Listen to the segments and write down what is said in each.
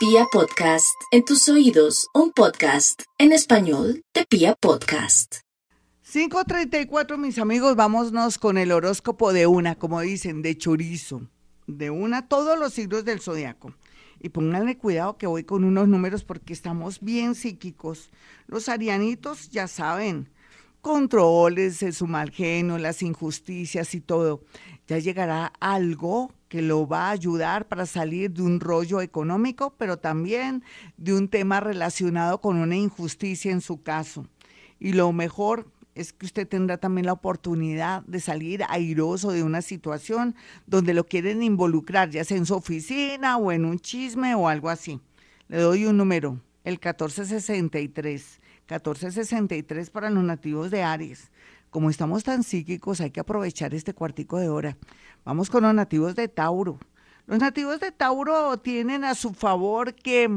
Pia Podcast, en tus oídos, un podcast en español de Pia Podcast. 5.34, mis amigos, vámonos con el horóscopo de una, como dicen, de chorizo. De una, todos los signos del zodiaco. Y pónganle cuidado que voy con unos números porque estamos bien psíquicos. Los arianitos ya saben, controles, su mal genio, las injusticias y todo. Ya llegará algo que lo va a ayudar para salir de un rollo económico, pero también de un tema relacionado con una injusticia en su caso. Y lo mejor es que usted tendrá también la oportunidad de salir airoso de una situación donde lo quieren involucrar, ya sea en su oficina o en un chisme o algo así. Le doy un número, el 1463. 1463 para los nativos de Aries como estamos tan psíquicos, hay que aprovechar este cuartico de hora. Vamos con los nativos de Tauro. Los nativos de Tauro tienen a su favor que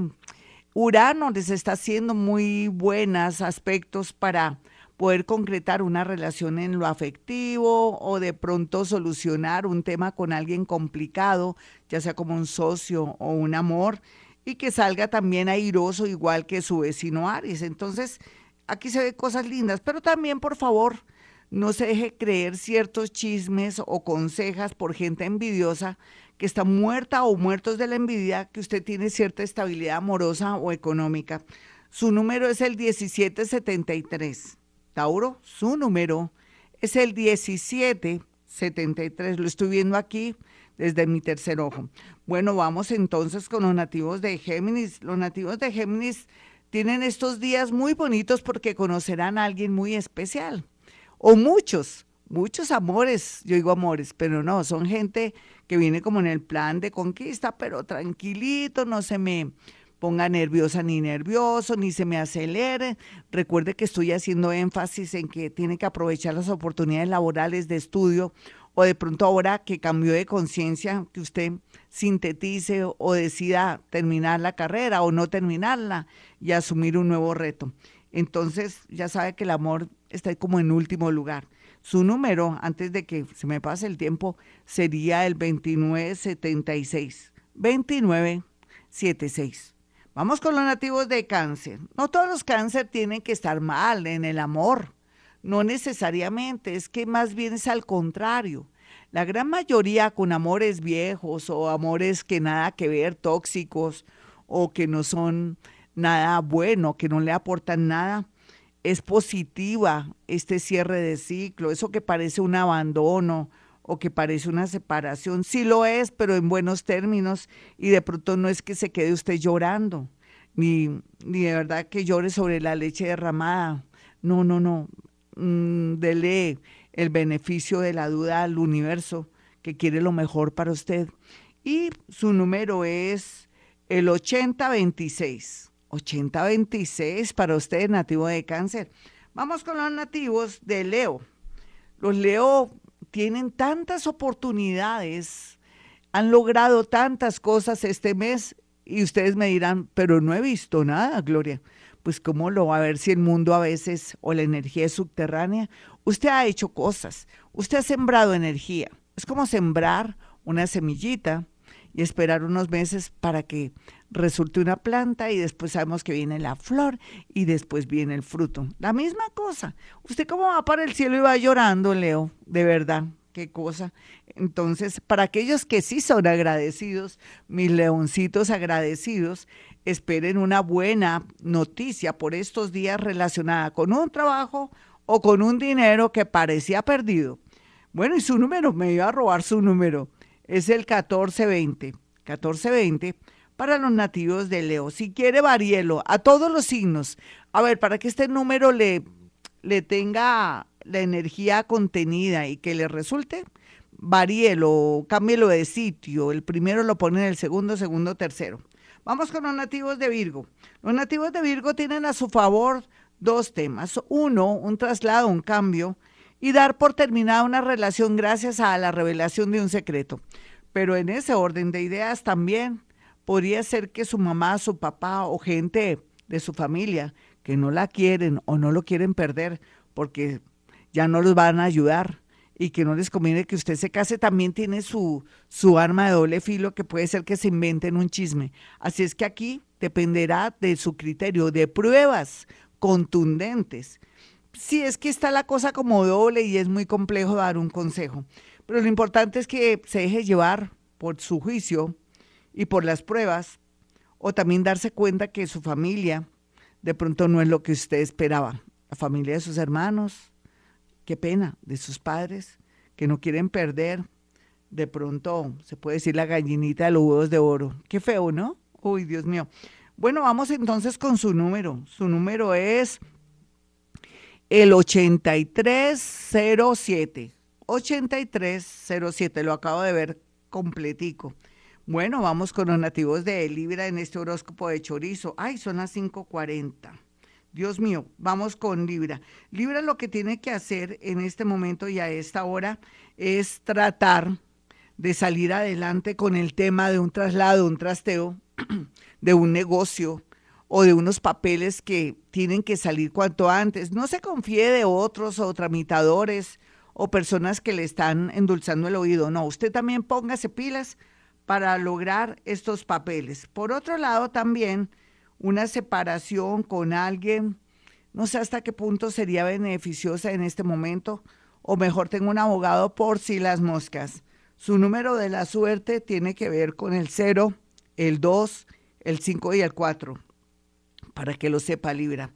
Urano les está haciendo muy buenos aspectos para poder concretar una relación en lo afectivo o de pronto solucionar un tema con alguien complicado, ya sea como un socio o un amor, y que salga también airoso igual que su vecino Aries. Entonces, aquí se ven cosas lindas, pero también, por favor, no se deje creer ciertos chismes o consejas por gente envidiosa que está muerta o muertos de la envidia que usted tiene cierta estabilidad amorosa o económica. Su número es el 1773. Tauro, su número es el 1773. Lo estoy viendo aquí desde mi tercer ojo. Bueno, vamos entonces con los nativos de Géminis. Los nativos de Géminis tienen estos días muy bonitos porque conocerán a alguien muy especial o muchos, muchos amores, yo digo amores, pero no, son gente que viene como en el plan de conquista, pero tranquilito, no se me ponga nerviosa ni nervioso, ni se me acelere. Recuerde que estoy haciendo énfasis en que tiene que aprovechar las oportunidades laborales de estudio o de pronto ahora que cambió de conciencia, que usted sintetice o decida terminar la carrera o no terminarla y asumir un nuevo reto. Entonces ya sabe que el amor está como en último lugar. Su número, antes de que se me pase el tiempo, sería el 2976. 2976. Vamos con los nativos de cáncer. No todos los cáncer tienen que estar mal en el amor. No necesariamente, es que más bien es al contrario. La gran mayoría con amores viejos o amores que nada que ver, tóxicos o que no son nada bueno, que no le aportan nada, es positiva este cierre de ciclo, eso que parece un abandono o que parece una separación, sí lo es, pero en buenos términos y de pronto no es que se quede usted llorando, ni, ni de verdad que llore sobre la leche derramada, no, no, no, mm, dele el beneficio de la duda al universo que quiere lo mejor para usted. Y su número es el 8026. 8026 para usted, nativo de cáncer. Vamos con los nativos de Leo. Los Leo tienen tantas oportunidades, han logrado tantas cosas este mes y ustedes me dirán, pero no he visto nada, Gloria. Pues cómo lo va a ver si el mundo a veces o la energía es subterránea. Usted ha hecho cosas, usted ha sembrado energía. Es como sembrar una semillita y esperar unos meses para que resulte una planta y después sabemos que viene la flor y después viene el fruto. La misma cosa. ¿Usted cómo va para el cielo y va llorando, Leo? De verdad, qué cosa. Entonces, para aquellos que sí son agradecidos, mis leoncitos agradecidos, esperen una buena noticia por estos días relacionada con un trabajo o con un dinero que parecía perdido. Bueno, y su número, me iba a robar su número, es el 1420. 1420 para los nativos de Leo. Si quiere, varielo a todos los signos. A ver, para que este número le, le tenga la energía contenida y que le resulte, varielo, cámbielo de sitio. El primero lo pone en el segundo, segundo, tercero. Vamos con los nativos de Virgo. Los nativos de Virgo tienen a su favor dos temas. Uno, un traslado, un cambio, y dar por terminada una relación gracias a la revelación de un secreto. Pero en ese orden de ideas también podría ser que su mamá, su papá o gente de su familia que no la quieren o no lo quieren perder porque ya no los van a ayudar y que no les conviene que usted se case, también tiene su, su arma de doble filo que puede ser que se inventen un chisme. Así es que aquí dependerá de su criterio, de pruebas contundentes. Sí, es que está la cosa como doble y es muy complejo dar un consejo. Pero lo importante es que se deje llevar por su juicio y por las pruebas, o también darse cuenta que su familia de pronto no es lo que usted esperaba. La familia de sus hermanos, qué pena, de sus padres, que no quieren perder. De pronto, se puede decir la gallinita de los huevos de oro. Qué feo, ¿no? Uy, Dios mío. Bueno, vamos entonces con su número. Su número es el 8307. 8307, lo acabo de ver completico. Bueno, vamos con los nativos de Libra en este horóscopo de chorizo. Ay, son las 5:40. Dios mío, vamos con Libra. Libra lo que tiene que hacer en este momento y a esta hora es tratar de salir adelante con el tema de un traslado, un trasteo, de un negocio o de unos papeles que tienen que salir cuanto antes. No se confíe de otros o tramitadores o personas que le están endulzando el oído. No, usted también póngase pilas para lograr estos papeles. Por otro lado, también una separación con alguien, no sé hasta qué punto sería beneficiosa en este momento, o mejor tengo un abogado por si las moscas. Su número de la suerte tiene que ver con el 0, el 2, el 5 y el 4, para que lo sepa Libra.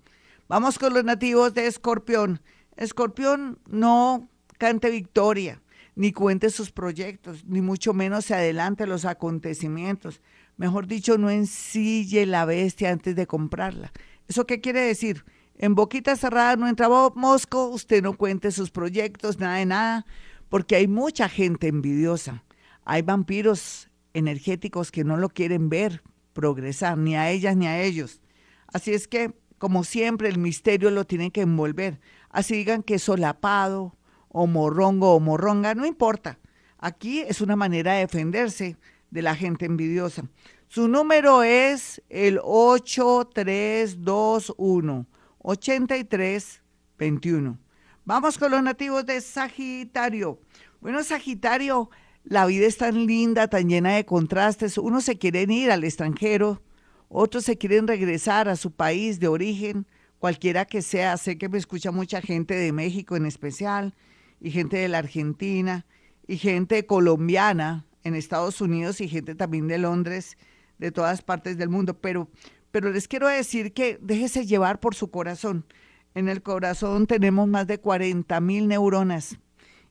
Vamos con los nativos de Escorpión. Escorpión no cante victoria ni cuente sus proyectos, ni mucho menos se adelante los acontecimientos. Mejor dicho, no ensille la bestia antes de comprarla. ¿Eso qué quiere decir? En boquita cerrada no entra mosco, usted no cuente sus proyectos, nada de nada, porque hay mucha gente envidiosa. Hay vampiros energéticos que no lo quieren ver progresar, ni a ellas ni a ellos. Así es que, como siempre, el misterio lo tiene que envolver. Así digan que es solapado, o morrongo o morronga, no importa. Aquí es una manera de defenderse de la gente envidiosa. Su número es el 8321 8321. Vamos con los nativos de Sagitario. Bueno, Sagitario, la vida es tan linda, tan llena de contrastes. Unos se quieren ir al extranjero, otros se quieren regresar a su país de origen, cualquiera que sea. Sé que me escucha mucha gente de México en especial y gente de la Argentina y gente colombiana en Estados Unidos y gente también de Londres, de todas partes del mundo. Pero, pero les quiero decir que déjese llevar por su corazón. En el corazón tenemos más de 40 mil neuronas.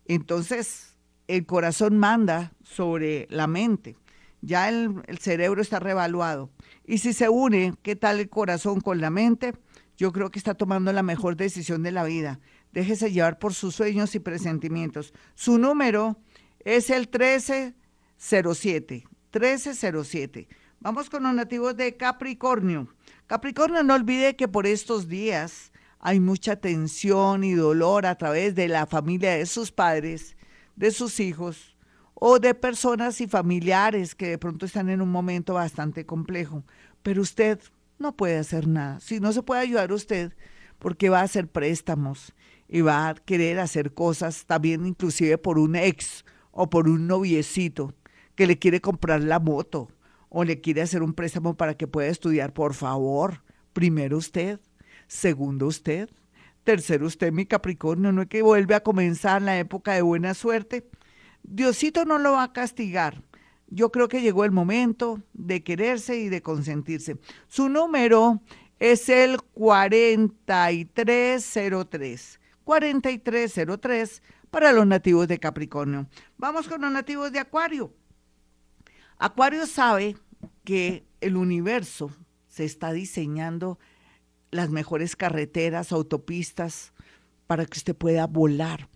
Entonces, el corazón manda sobre la mente. Ya el, cerebro está revaluado. Y si se une, ¿qué tal el corazón con la mente? Yo creo que está tomando la mejor decisión de la vida Déjese llevar por sus sueños y presentimientos. Su número es el 1307. 1307. Vamos con los nativos de Capricornio. Capricornio, no olvide que por estos días hay mucha tensión y dolor a través de la familia de sus padres, de sus hijos o de personas y familiares que de pronto están en un momento bastante complejo. Pero usted no puede hacer nada. Si no se puede ayudar usted, porque va a hacer préstamos y va a querer hacer cosas también inclusive por un ex o por un noviecito que le quiere comprar la moto o le quiere hacer un préstamo para que pueda estudiar, por favor, primero usted, segundo usted, tercero usted, mi Capricornio, no es que vuelve a comenzar la época de buena suerte. Diosito no lo va a castigar. Yo creo que llegó el momento de quererse y de consentirse. Su número es el 4303. 4303 para los nativos de Capricornio. Vamos con los nativos de Acuario. Acuario sabe que el universo se está diseñando las mejores carreteras, autopistas, para que usted pueda volar,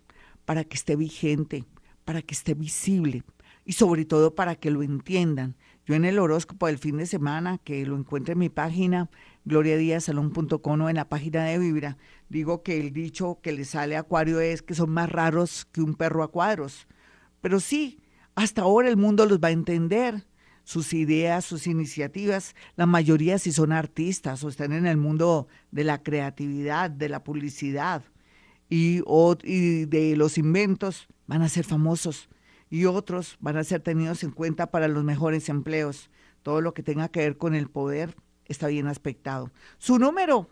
para que esté vigente, para que esté visible y sobre todo para que lo entiendan. Yo en el horóscopo del fin de semana, que lo encuentre en mi página, gloriadiazalón.com o en la página de Vibra, digo que el dicho que le sale a Acuario es que son más raros que un perro a cuadros. Pero sí, hasta ahora el mundo los va a entender, sus ideas, sus iniciativas, la mayoría si son artistas o están en el mundo de la creatividad, de la publicidad y, y de los inventos, van a ser famosos y otros van a ser tenidos en cuenta para los mejores empleos. Todo lo que tenga que ver con el poder está bien aspectado. Su número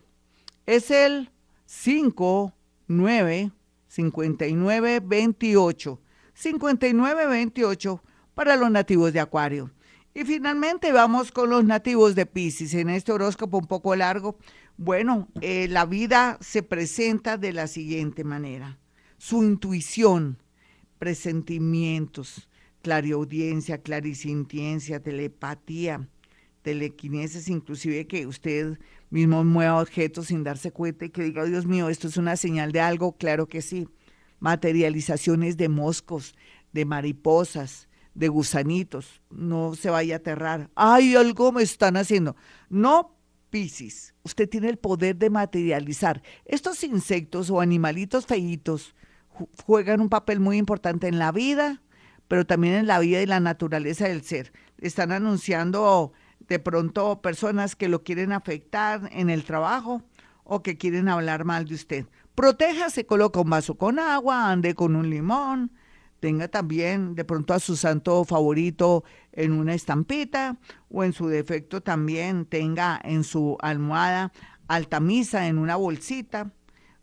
es el 59 59 28 59 28 para los nativos de Acuario. Y finalmente vamos con los nativos de Pisces. En este horóscopo un poco largo, bueno, eh, la vida se presenta de la siguiente manera. Su intuición, presentimientos, clariaudiencia, clarisintiencia, telepatía, telequinesis, inclusive que usted mismo mueva objetos sin darse cuenta y que diga, Dios mío, esto es una señal de algo, claro que sí. Materializaciones de moscos, de mariposas, de gusanitos, no se vaya a aterrar. Ay, algo me están haciendo. No, Piscis, usted tiene el poder de materializar. Estos insectos o animalitos feitos juegan un papel muy importante en la vida, pero también en la vida y la naturaleza del ser. Están anunciando de pronto personas que lo quieren afectar en el trabajo o que quieren hablar mal de usted. Protéjase, coloca un vaso con agua, ande con un limón, tenga también de pronto a su santo favorito en una estampita o en su defecto también tenga en su almohada altamisa en una bolsita.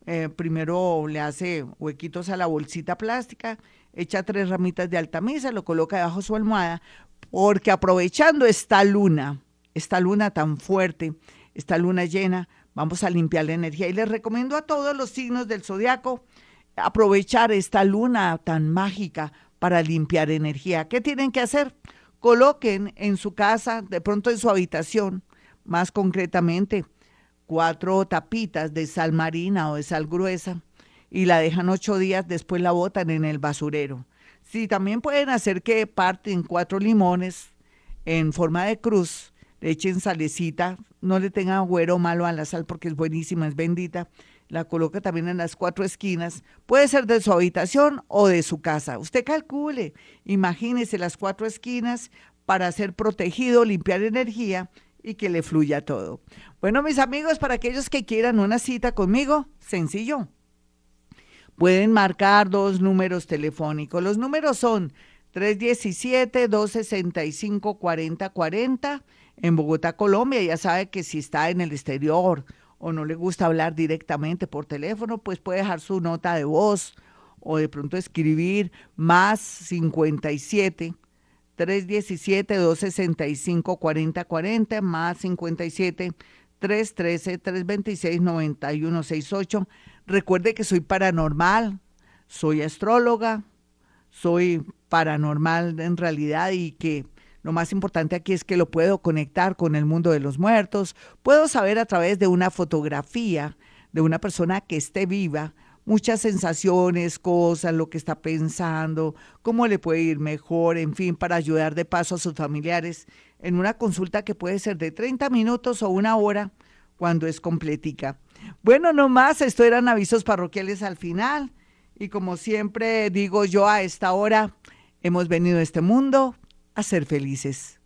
Eh, primero le hace huequitos a la bolsita plástica, echa tres ramitas de altamisa, lo coloca debajo de su almohada, porque aprovechando esta luna, esta luna tan fuerte, esta luna llena, vamos a limpiar la energía. Y les recomiendo a todos los signos del zodiaco aprovechar esta luna tan mágica para limpiar energía. ¿Qué tienen que hacer? Coloquen en su casa, de pronto en su habitación, más concretamente, cuatro tapitas de sal marina o de sal gruesa y la dejan ocho días, después la botan en el basurero. Sí, también pueden hacer que parten cuatro limones en forma de cruz, le echen salecita, no le tengan güero malo a la sal porque es buenísima, es bendita, la coloca también en las cuatro esquinas. Puede ser de su habitación o de su casa. Usted calcule, imagínese las cuatro esquinas para ser protegido, limpiar energía y que le fluya todo. Bueno, mis amigos, para aquellos que quieran una cita conmigo, sencillo. Pueden marcar dos números telefónicos. Los números son 317-265-4040 en Bogotá, Colombia. Ya sabe que si está en el exterior o no le gusta hablar directamente por teléfono, pues puede dejar su nota de voz o de pronto escribir más 57 317 265 4040 más 57 313 326 9168. Recuerde que soy paranormal, soy astróloga, soy paranormal en realidad y que lo más importante aquí es que lo puedo conectar con el mundo de los muertos. Puedo saber a través de una fotografía de una persona que esté viva muchas sensaciones, cosas, lo que está pensando, cómo le puede ir mejor, en fin, para ayudar de paso a sus familiares en una consulta que puede ser de 30 minutos o una hora cuando es completica. Bueno, no más, esto eran avisos parroquiales al final y como siempre digo yo a esta hora, hemos venido a este mundo a ser felices.